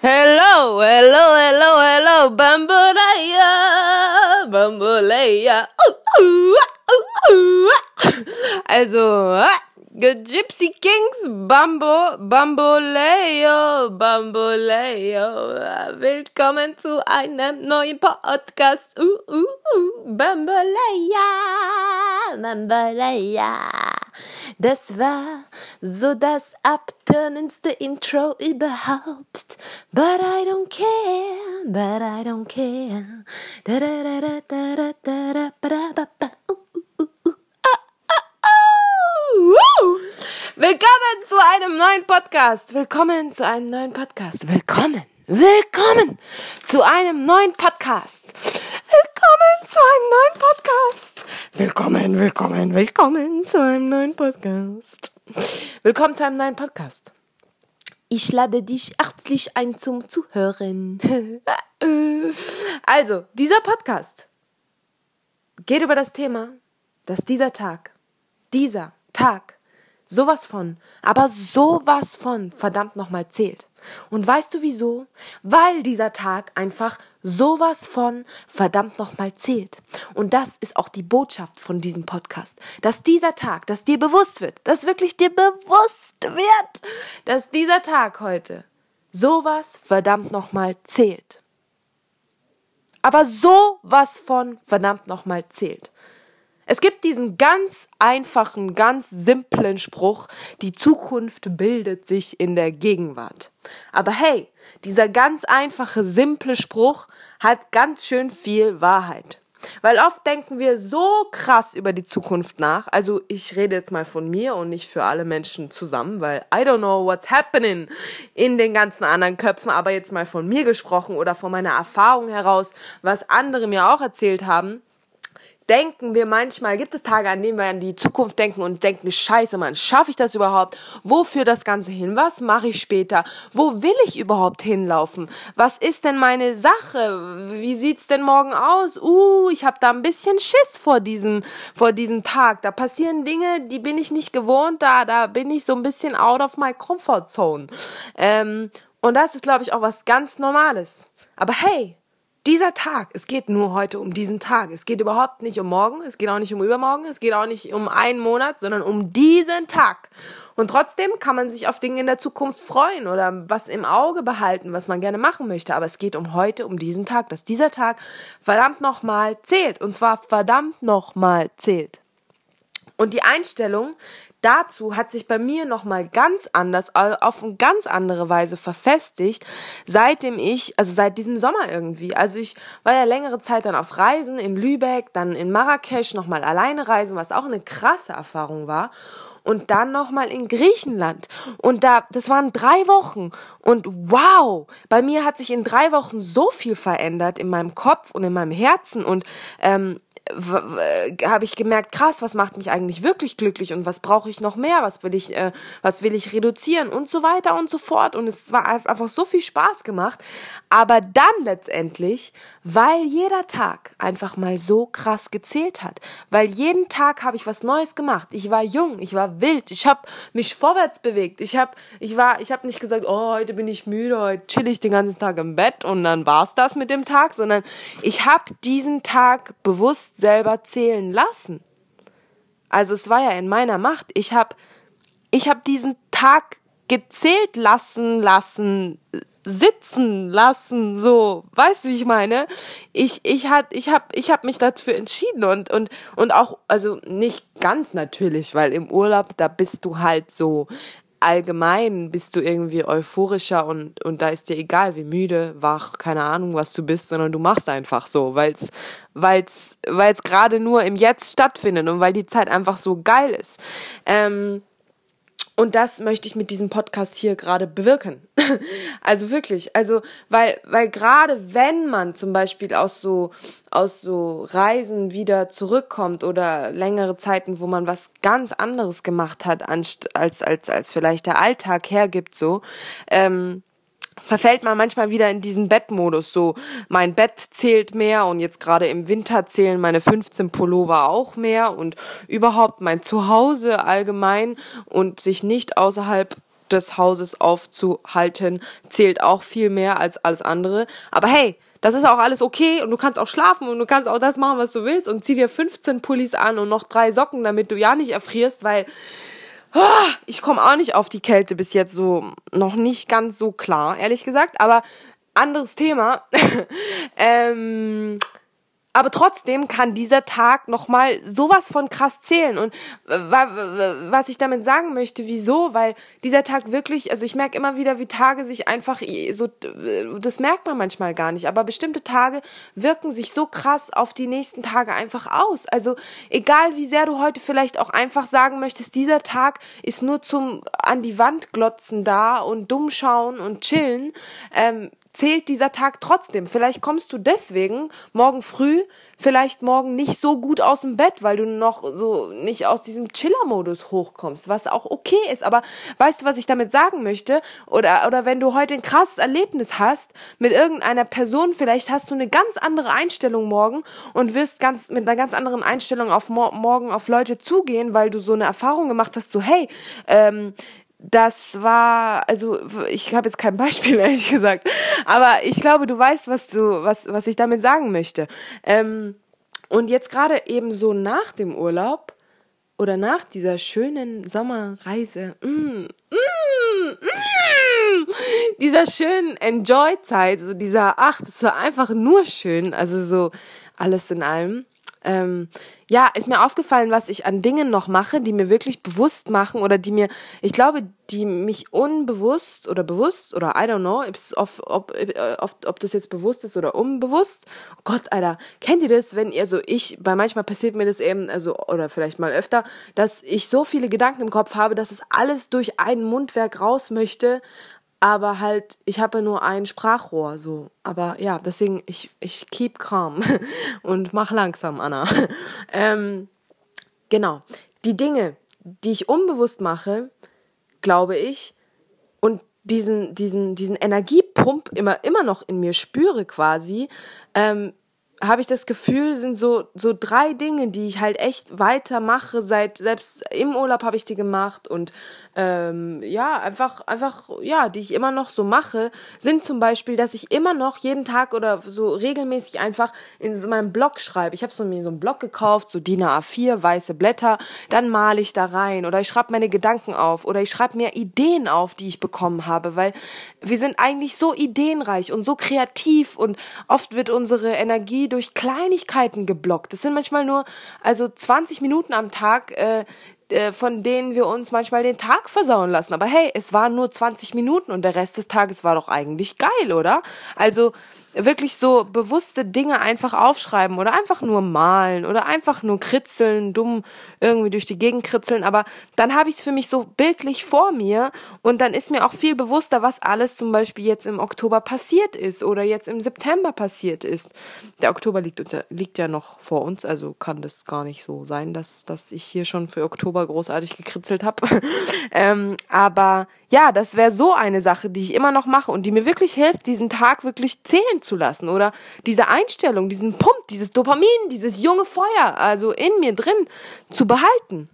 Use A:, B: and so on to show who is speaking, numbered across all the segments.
A: Hello, hello, hello, hello, Bambolea, Bambolea. Uh, uh, uh. Also, Gypsy Kings, Bambo, Bamboleo, Bamboleo. Willkommen zu einem neuen Podcast. Uh, uh, uh, Bambolea, Bambolea. Das war so das abtönendste Intro überhaupt. But I don't care, but I don't care. Da, da, da, da, da, da, da, da. Woo! Willkommen zu einem neuen Podcast. Willkommen zu einem neuen Podcast. Willkommen. Willkommen zu einem neuen Podcast. Willkommen zu einem neuen Podcast. Willkommen, willkommen, willkommen zu einem neuen Podcast. Willkommen zu einem neuen Podcast. Ich lade dich herzlich ein zum Zuhören. also, dieser Podcast geht über das Thema, dass dieser Tag, dieser Tag sowas von, aber sowas von verdammt nochmal zählt. Und weißt du wieso? Weil dieser Tag einfach sowas von verdammt nochmal zählt. Und das ist auch die Botschaft von diesem Podcast. Dass dieser Tag, dass dir bewusst wird, dass wirklich dir bewusst wird, dass dieser Tag heute sowas verdammt nochmal zählt. Aber sowas von verdammt nochmal zählt. Es gibt diesen ganz einfachen, ganz simplen Spruch, die Zukunft bildet sich in der Gegenwart. Aber hey, dieser ganz einfache, simple Spruch hat ganz schön viel Wahrheit. Weil oft denken wir so krass über die Zukunft nach. Also ich rede jetzt mal von mir und nicht für alle Menschen zusammen, weil I don't know what's happening in den ganzen anderen Köpfen, aber jetzt mal von mir gesprochen oder von meiner Erfahrung heraus, was andere mir auch erzählt haben denken wir manchmal, gibt es Tage, an denen wir an die Zukunft denken und denken, scheiße, Mann, schaffe ich das überhaupt? Wofür das Ganze hin? Was mache ich später? Wo will ich überhaupt hinlaufen? Was ist denn meine Sache? Wie sieht's denn morgen aus? Uh, ich habe da ein bisschen Schiss vor diesem, vor diesem Tag. Da passieren Dinge, die bin ich nicht gewohnt. Da, da bin ich so ein bisschen out of my comfort zone. Ähm, und das ist, glaube ich, auch was ganz Normales. Aber hey, dieser Tag, es geht nur heute um diesen Tag. Es geht überhaupt nicht um morgen, es geht auch nicht um übermorgen, es geht auch nicht um einen Monat, sondern um diesen Tag. Und trotzdem kann man sich auf Dinge in der Zukunft freuen oder was im Auge behalten, was man gerne machen möchte. Aber es geht um heute, um diesen Tag, dass dieser Tag verdammt nochmal zählt. Und zwar verdammt nochmal zählt. Und die Einstellung, dazu hat sich bei mir nochmal ganz anders, auf eine ganz andere Weise verfestigt, seitdem ich, also seit diesem Sommer irgendwie. Also ich war ja längere Zeit dann auf Reisen in Lübeck, dann in Marrakesch nochmal alleine reisen, was auch eine krasse Erfahrung war. Und dann nochmal in Griechenland. Und da, das waren drei Wochen. Und wow, bei mir hat sich in drei Wochen so viel verändert in meinem Kopf und in meinem Herzen. Und ähm, habe ich gemerkt, krass, was macht mich eigentlich wirklich glücklich und was brauche ich noch mehr, was will ich, äh, was will ich reduzieren und so weiter und so fort. Und es war einfach so viel Spaß gemacht. Aber dann letztendlich, weil jeder Tag einfach mal so krass gezählt hat, weil jeden Tag habe ich was Neues gemacht. Ich war jung, ich war wild, ich habe mich vorwärts bewegt. Ich habe, ich war, ich habe nicht gesagt, oh, heute bin ich müde, heute chill ich den ganzen Tag im Bett und dann war's das mit dem Tag, sondern ich habe diesen Tag bewusst selber zählen lassen. Also es war ja in meiner Macht. Ich habe ich hab diesen Tag gezählt lassen lassen sitzen lassen so weißt du wie ich meine ich ich hat ich habe ich habe mich dafür entschieden und und und auch also nicht ganz natürlich weil im Urlaub da bist du halt so allgemein bist du irgendwie euphorischer und, und da ist dir egal, wie müde, wach, keine Ahnung, was du bist, sondern du machst einfach so, weil's, weil's, weil's gerade nur im Jetzt stattfindet und weil die Zeit einfach so geil ist. Ähm, und das möchte ich mit diesem Podcast hier gerade bewirken. also wirklich, also weil weil gerade wenn man zum Beispiel aus so aus so Reisen wieder zurückkommt oder längere Zeiten, wo man was ganz anderes gemacht hat als als als vielleicht der Alltag hergibt, so ähm, verfällt man manchmal wieder in diesen Bettmodus. So, mein Bett zählt mehr und jetzt gerade im Winter zählen meine 15 Pullover auch mehr und überhaupt mein Zuhause allgemein und sich nicht außerhalb des Hauses aufzuhalten, zählt auch viel mehr als alles andere. Aber hey, das ist auch alles okay und du kannst auch schlafen und du kannst auch das machen, was du willst und zieh dir 15 Pullis an und noch drei Socken, damit du ja nicht erfrierst, weil ich komme auch nicht auf die Kälte bis jetzt so noch nicht ganz so klar, ehrlich gesagt, aber anderes Thema. ähm, aber trotzdem kann dieser Tag nochmal sowas von krass zählen. Und was ich damit sagen möchte, wieso? Weil dieser Tag wirklich, also ich merke immer wieder, wie Tage sich einfach so, das merkt man manchmal gar nicht, aber bestimmte Tage wirken sich so krass auf die nächsten Tage einfach aus. Also egal wie sehr du heute vielleicht auch einfach sagen möchtest, dieser Tag ist nur zum an die Wand glotzen da und dumm schauen und chillen, ähm, zählt dieser Tag trotzdem. Vielleicht kommst du deswegen morgen früh, vielleicht morgen nicht so gut aus dem Bett, weil du noch so nicht aus diesem Chiller-Modus hochkommst, was auch okay ist. Aber weißt du, was ich damit sagen möchte? Oder, oder wenn du heute ein krasses Erlebnis hast mit irgendeiner Person, vielleicht hast du eine ganz andere Einstellung morgen und wirst ganz, mit einer ganz anderen Einstellung auf morgen auf Leute zugehen, weil du so eine Erfahrung gemacht hast, so, hey, ähm, das war, also ich habe jetzt kein Beispiel ehrlich gesagt, aber ich glaube, du weißt, was du, was, was ich damit sagen möchte. Ähm, und jetzt gerade eben so nach dem Urlaub oder nach dieser schönen Sommerreise, mm, mm, mm, dieser schönen Enjoy-Zeit, so dieser, ach, das war einfach nur schön, also so alles in allem ähm, ja, ist mir aufgefallen, was ich an Dingen noch mache, die mir wirklich bewusst machen oder die mir, ich glaube, die mich unbewusst oder bewusst oder I don't know, ob, ob, ob, ob das jetzt bewusst ist oder unbewusst. Oh Gott, Alter, kennt ihr das, wenn ihr so, ich, bei manchmal passiert mir das eben, also, oder vielleicht mal öfter, dass ich so viele Gedanken im Kopf habe, dass es alles durch ein Mundwerk raus möchte, aber halt, ich habe nur ein Sprachrohr, so. Aber ja, deswegen, ich, ich keep calm und mach langsam, Anna. ähm, genau. Die Dinge, die ich unbewusst mache, glaube ich, und diesen, diesen, diesen Energiepump immer, immer noch in mir spüre quasi, ähm, habe ich das Gefühl, sind so so drei Dinge, die ich halt echt weitermache. Seit selbst im Urlaub habe ich die gemacht und ähm, ja einfach einfach ja, die ich immer noch so mache, sind zum Beispiel, dass ich immer noch jeden Tag oder so regelmäßig einfach in meinem Blog schreibe. Ich habe so mir so einen Blog gekauft, so DIN A4 weiße Blätter, dann male ich da rein oder ich schreibe meine Gedanken auf oder ich schreibe mir Ideen auf, die ich bekommen habe, weil wir sind eigentlich so ideenreich und so kreativ und oft wird unsere Energie durch Kleinigkeiten geblockt. Das sind manchmal nur, also 20 Minuten am Tag, äh, äh, von denen wir uns manchmal den Tag versauen lassen. Aber hey, es waren nur 20 Minuten und der Rest des Tages war doch eigentlich geil, oder? Also wirklich so bewusste Dinge einfach aufschreiben oder einfach nur malen oder einfach nur kritzeln, dumm irgendwie durch die Gegend kritzeln, aber dann habe ich es für mich so bildlich vor mir und dann ist mir auch viel bewusster, was alles zum Beispiel jetzt im Oktober passiert ist oder jetzt im September passiert ist. Der Oktober liegt, unter, liegt ja noch vor uns, also kann das gar nicht so sein, dass, dass ich hier schon für Oktober großartig gekritzelt habe. ähm, aber ja, das wäre so eine Sache, die ich immer noch mache und die mir wirklich hilft, diesen Tag wirklich zählen zu lassen oder diese Einstellung, diesen Pump, dieses Dopamin, dieses junge Feuer, also in mir drin zu behalten.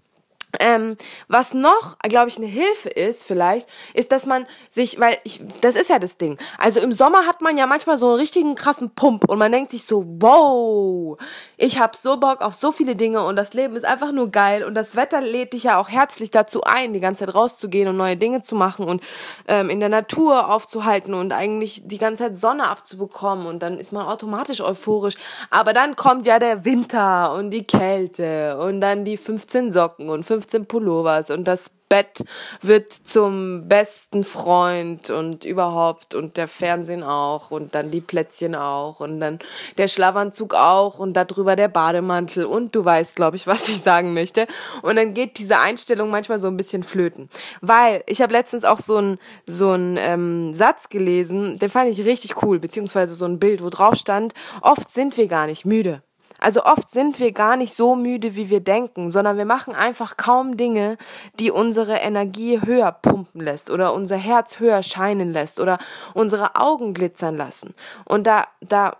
A: Ähm, was noch, glaube ich, eine Hilfe ist vielleicht, ist, dass man sich, weil ich, das ist ja das Ding. Also im Sommer hat man ja manchmal so einen richtigen krassen Pump und man denkt sich so, wow, ich habe so Bock auf so viele Dinge und das Leben ist einfach nur geil und das Wetter lädt dich ja auch herzlich dazu ein, die ganze Zeit rauszugehen und neue Dinge zu machen und ähm, in der Natur aufzuhalten und eigentlich die ganze Zeit Sonne abzubekommen und dann ist man automatisch euphorisch. Aber dann kommt ja der Winter und die Kälte und dann die 15 Socken und 15 15 Pullovers und das Bett wird zum besten Freund und überhaupt und der Fernsehen auch und dann die Plätzchen auch und dann der Schlafanzug auch und darüber der Bademantel und du weißt, glaube ich, was ich sagen möchte. Und dann geht diese Einstellung manchmal so ein bisschen flöten. Weil ich habe letztens auch so einen so einen ähm, Satz gelesen, den fand ich richtig cool, beziehungsweise so ein Bild, wo drauf stand, oft sind wir gar nicht müde. Also oft sind wir gar nicht so müde, wie wir denken, sondern wir machen einfach kaum Dinge, die unsere Energie höher pumpen lässt oder unser Herz höher scheinen lässt oder unsere Augen glitzern lassen. Und da, da,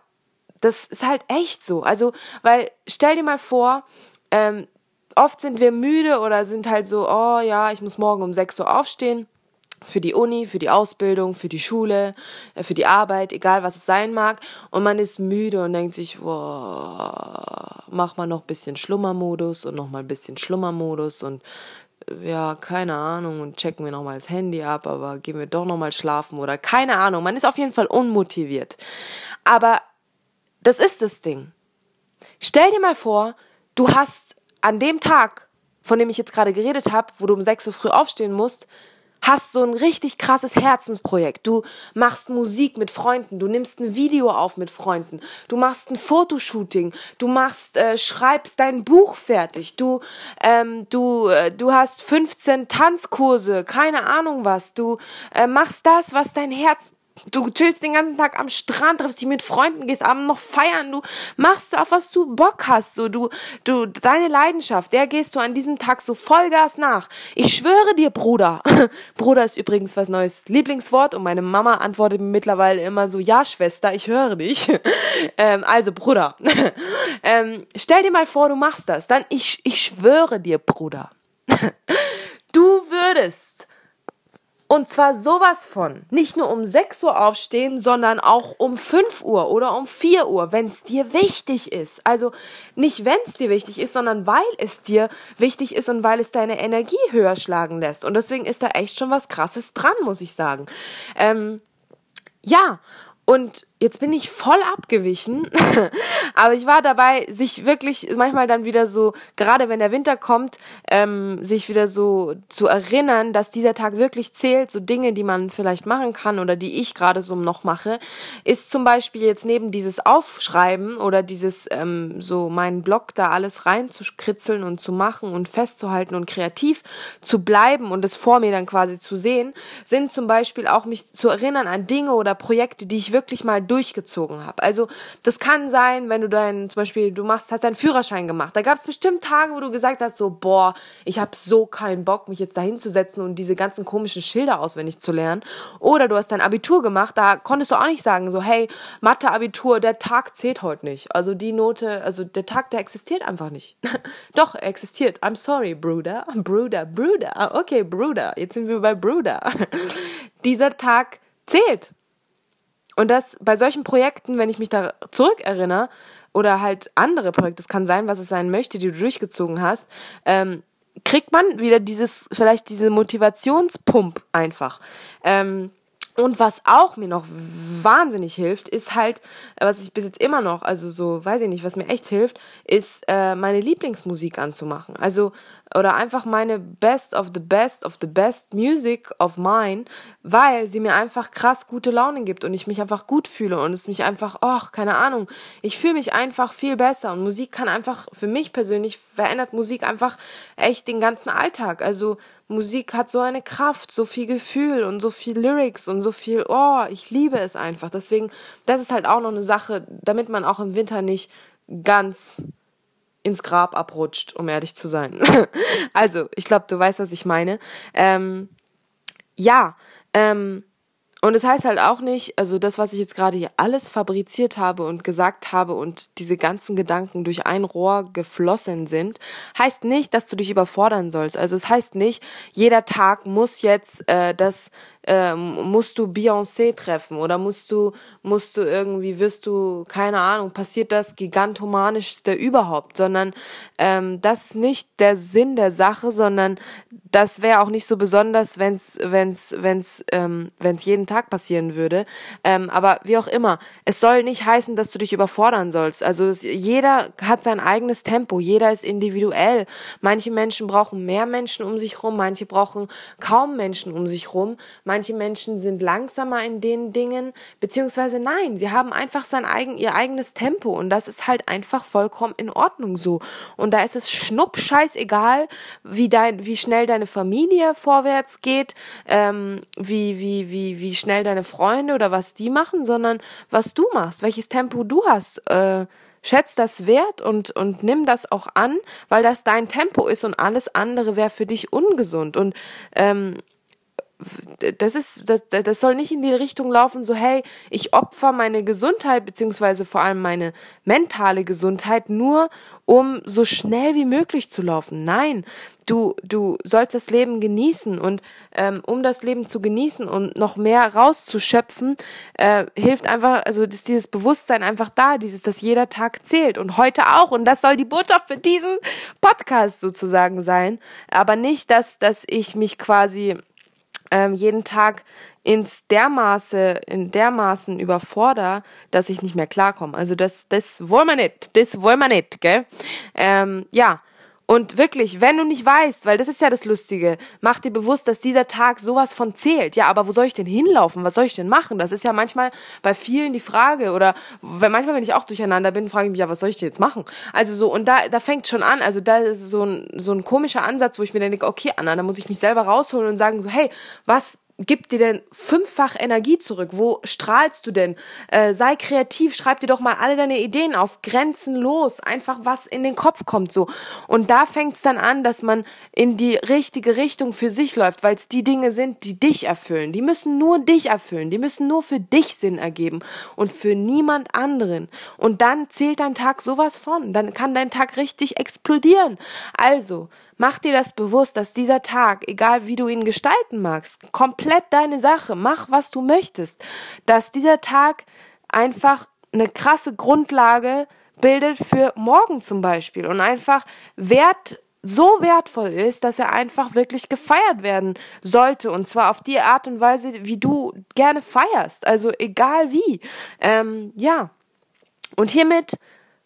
A: das ist halt echt so. Also, weil stell dir mal vor, ähm, oft sind wir müde oder sind halt so, oh ja, ich muss morgen um 6 Uhr aufstehen für die Uni, für die Ausbildung, für die Schule, äh, für die Arbeit, egal was es sein mag. Und man ist müde und denkt sich, wow, mach mal noch ein bisschen Schlummermodus und noch mal ein bisschen Schlummermodus und äh, ja, keine Ahnung, und checken wir nochmal das Handy ab, aber gehen wir doch nochmal schlafen oder keine Ahnung. Man ist auf jeden Fall unmotiviert. Aber das ist das Ding. Stell dir mal vor, du hast an dem Tag, von dem ich jetzt gerade geredet habe, wo du um 6 Uhr früh aufstehen musst, hast so ein richtig krasses Herzensprojekt. Du machst Musik mit Freunden, du nimmst ein Video auf mit Freunden, du machst ein Fotoshooting, du machst, äh, schreibst dein Buch fertig, du, ähm, du, äh, du hast 15 Tanzkurse, keine Ahnung was, du äh, machst das, was dein Herz Du chillst den ganzen Tag am Strand, triffst dich mit Freunden, gehst abends noch feiern, du machst auf was du Bock hast, so du, du, deine Leidenschaft, der gehst du an diesem Tag so Vollgas nach. Ich schwöre dir, Bruder. Bruder ist übrigens was neues Lieblingswort und meine Mama antwortet mir mittlerweile immer so, ja, Schwester, ich höre dich. ähm, also, Bruder. ähm, stell dir mal vor, du machst das. Dann, ich, ich schwöre dir, Bruder. du würdest und zwar sowas von. Nicht nur um 6 Uhr aufstehen, sondern auch um 5 Uhr oder um 4 Uhr, wenn es dir wichtig ist. Also nicht wenn es dir wichtig ist, sondern weil es dir wichtig ist und weil es deine Energie höher schlagen lässt. Und deswegen ist da echt schon was Krasses dran, muss ich sagen. Ähm, ja, und jetzt bin ich voll abgewichen, aber ich war dabei, sich wirklich manchmal dann wieder so, gerade wenn der Winter kommt, ähm, sich wieder so zu erinnern, dass dieser Tag wirklich zählt, so Dinge, die man vielleicht machen kann oder die ich gerade so noch mache, ist zum Beispiel jetzt neben dieses Aufschreiben oder dieses ähm, so meinen Blog da alles reinzukritzeln und zu machen und festzuhalten und kreativ zu bleiben und es vor mir dann quasi zu sehen, sind zum Beispiel auch mich zu erinnern an Dinge oder Projekte, die ich wirklich mal durchgezogen habe. Also das kann sein, wenn du deinen, zum Beispiel, du machst, hast deinen Führerschein gemacht. Da gab es bestimmt Tage, wo du gesagt hast, so, boah, ich habe so keinen Bock, mich jetzt da hinzusetzen und diese ganzen komischen Schilder auswendig zu lernen. Oder du hast dein Abitur gemacht, da konntest du auch nicht sagen, so, hey, Mathe-Abitur, der Tag zählt heute nicht. Also die Note, also der Tag, der existiert einfach nicht. Doch, er existiert. I'm sorry, Bruder. Bruder, Bruder. Okay, Bruder. Jetzt sind wir bei Bruder. Dieser Tag zählt. Und das bei solchen Projekten, wenn ich mich da zurückerinnere, oder halt andere Projekte, es kann sein, was es sein möchte, die du durchgezogen hast, ähm, kriegt man wieder dieses, vielleicht diese Motivationspump einfach. Ähm, und was auch mir noch wahnsinnig hilft, ist halt, was ich bis jetzt immer noch, also so, weiß ich nicht, was mir echt hilft, ist äh, meine Lieblingsmusik anzumachen. Also oder einfach meine Best of the Best of the Best Music of mine, weil sie mir einfach krass gute Laune gibt und ich mich einfach gut fühle und es mich einfach, ach, keine Ahnung, ich fühle mich einfach viel besser und Musik kann einfach, für mich persönlich verändert Musik einfach echt den ganzen Alltag. Also Musik hat so eine Kraft, so viel Gefühl und so viel Lyrics und so viel, oh, ich liebe es einfach. Deswegen, das ist halt auch noch eine Sache, damit man auch im Winter nicht ganz ins Grab abrutscht, um ehrlich zu sein. also, ich glaube, du weißt, was ich meine. Ähm, ja, ähm, und es das heißt halt auch nicht, also das, was ich jetzt gerade hier alles fabriziert habe und gesagt habe und diese ganzen Gedanken durch ein Rohr geflossen sind, heißt nicht, dass du dich überfordern sollst. Also es heißt nicht, jeder Tag muss jetzt äh, das ähm, musst du Beyoncé treffen oder musst du, musst du irgendwie, wirst du, keine Ahnung, passiert das gigantomanischste überhaupt, sondern ähm, das ist nicht der Sinn der Sache, sondern das wäre auch nicht so besonders, wenn's, wenn's, wenn's, ähm, wenn's jeden Tag passieren würde. Ähm, aber wie auch immer, es soll nicht heißen, dass du dich überfordern sollst. Also es, jeder hat sein eigenes Tempo, jeder ist individuell. Manche Menschen brauchen mehr Menschen um sich rum, manche brauchen kaum Menschen um sich rum. Manche Manche Menschen sind langsamer in den Dingen, beziehungsweise nein, sie haben einfach sein eigen, ihr eigenes Tempo und das ist halt einfach vollkommen in Ordnung so. Und da ist es schnuppscheiß egal, wie dein, wie schnell deine Familie vorwärts geht, ähm, wie, wie, wie, wie schnell deine Freunde oder was die machen, sondern was du machst, welches Tempo du hast. Äh, schätz das wert und, und nimm das auch an, weil das dein Tempo ist und alles andere wäre für dich ungesund. Und ähm, das ist, das, das soll nicht in die Richtung laufen, so, hey, ich opfer meine Gesundheit, beziehungsweise vor allem meine mentale Gesundheit nur, um so schnell wie möglich zu laufen. Nein, du, du sollst das Leben genießen und ähm, um das Leben zu genießen und noch mehr rauszuschöpfen, äh, hilft einfach, also ist dieses Bewusstsein einfach da, dieses, dass jeder Tag zählt und heute auch und das soll die Botschaft für diesen Podcast sozusagen sein, aber nicht, dass, dass ich mich quasi ähm, jeden Tag ins dermaße, in dermaßen überforder, dass ich nicht mehr klarkomme. Also das, das wollen wir nicht, das wollen wir nicht, gell? Ähm, ja. Und wirklich, wenn du nicht weißt, weil das ist ja das Lustige, mach dir bewusst, dass dieser Tag sowas von zählt. Ja, aber wo soll ich denn hinlaufen? Was soll ich denn machen? Das ist ja manchmal bei vielen die Frage. Oder wenn, manchmal, wenn ich auch durcheinander bin, frage ich mich, ja, was soll ich denn jetzt machen? Also so, und da, da fängt schon an. Also da ist so ein, so ein komischer Ansatz, wo ich mir dann denke, okay, Anna, da muss ich mich selber rausholen und sagen so, hey, was gibt dir denn fünffach Energie zurück? Wo strahlst du denn? Äh, sei kreativ, schreib dir doch mal alle deine Ideen auf, grenzenlos, einfach was in den Kopf kommt so. Und da fängt's dann an, dass man in die richtige Richtung für sich läuft, weil es die Dinge sind, die dich erfüllen. Die müssen nur dich erfüllen, die müssen nur für dich Sinn ergeben und für niemand anderen. Und dann zählt dein Tag sowas von, dann kann dein Tag richtig explodieren. Also, Mach dir das bewusst, dass dieser Tag, egal wie du ihn gestalten magst, komplett deine Sache, mach was du möchtest, dass dieser Tag einfach eine krasse Grundlage bildet für morgen zum Beispiel und einfach wert so wertvoll ist, dass er einfach wirklich gefeiert werden sollte und zwar auf die Art und Weise, wie du gerne feierst, also egal wie. Ähm, ja. Und hiermit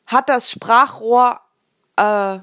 A: hat das Sprachrohr äh,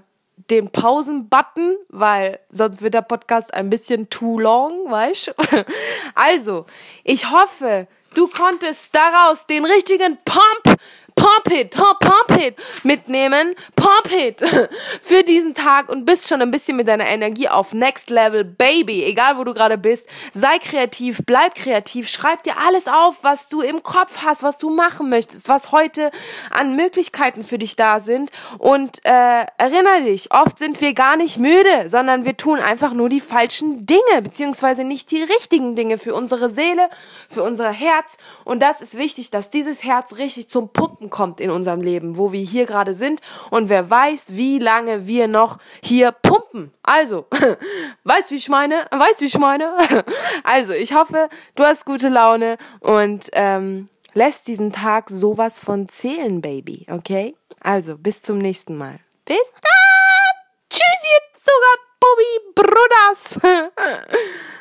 A: den Pausen-Button, weil sonst wird der Podcast ein bisschen too long, weißt Also, ich hoffe, du konntest daraus den richtigen Pump Pump it, pump it mitnehmen, pump it für diesen Tag und bist schon ein bisschen mit deiner Energie auf Next Level, Baby. Egal wo du gerade bist, sei kreativ, bleib kreativ, schreib dir alles auf, was du im Kopf hast, was du machen möchtest, was heute an Möglichkeiten für dich da sind und äh, erinnere dich, oft sind wir gar nicht müde, sondern wir tun einfach nur die falschen Dinge, beziehungsweise nicht die richtigen Dinge für unsere Seele, für unser Herz und das ist wichtig, dass dieses Herz richtig zum Pumpen kommt in unserem Leben, wo wir hier gerade sind und wer weiß, wie lange wir noch hier pumpen. Also, weißt wie ich meine? Weißt wie ich meine? Also, ich hoffe, du hast gute Laune und ähm, lässt diesen Tag sowas von zählen, Baby, okay? Also, bis zum nächsten Mal. Bis dann! Tschüss, ihr Zuckerbubbi Bruders!